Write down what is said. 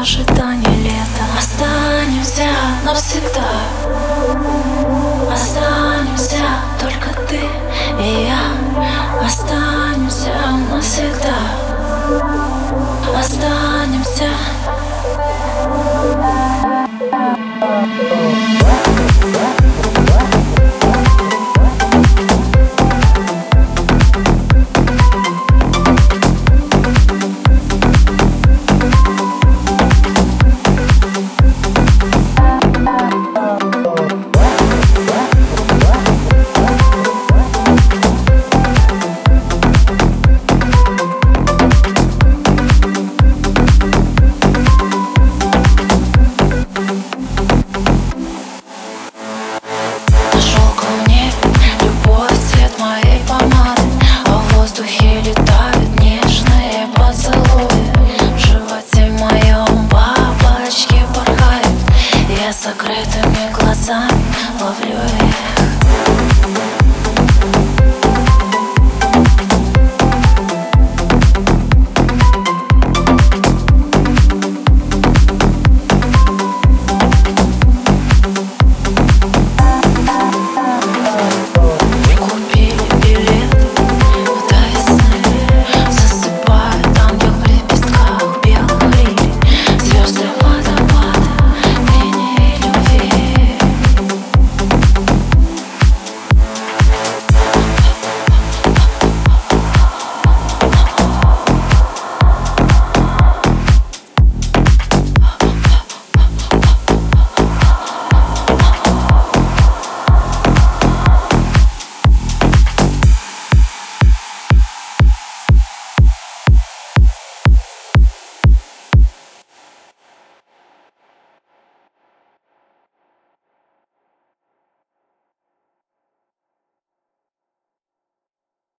ожидание лета. Останемся навсегда. Останемся только ты и я глаза, ловлю их